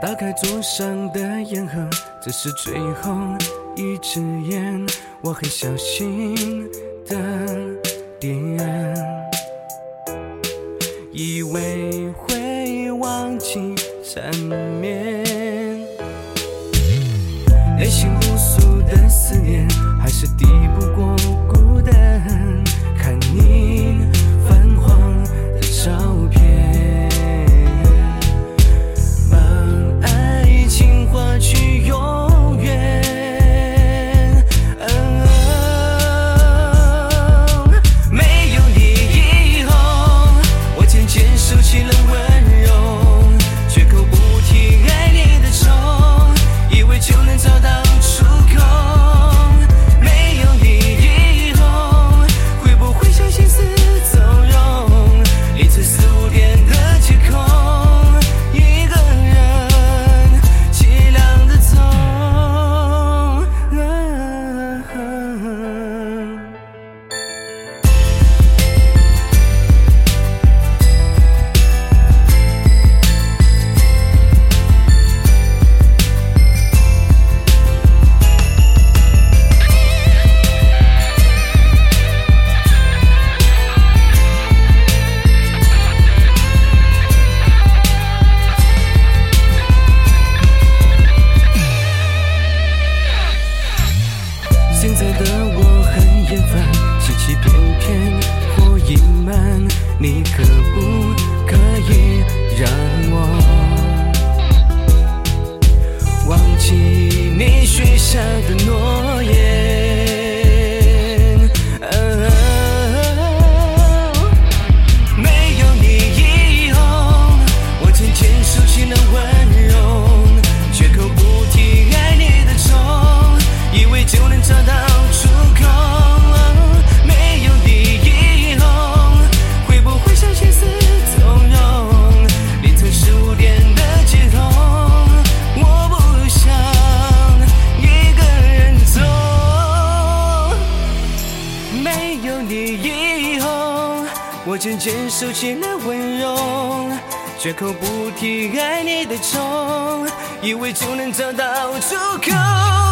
打开桌上的烟盒，这是最后一支烟，我很小心的点。以为会忘记缠绵，内心无数的思念还是低。像我渐渐收起了温柔绝口不提爱你的仇以为就能找到出口。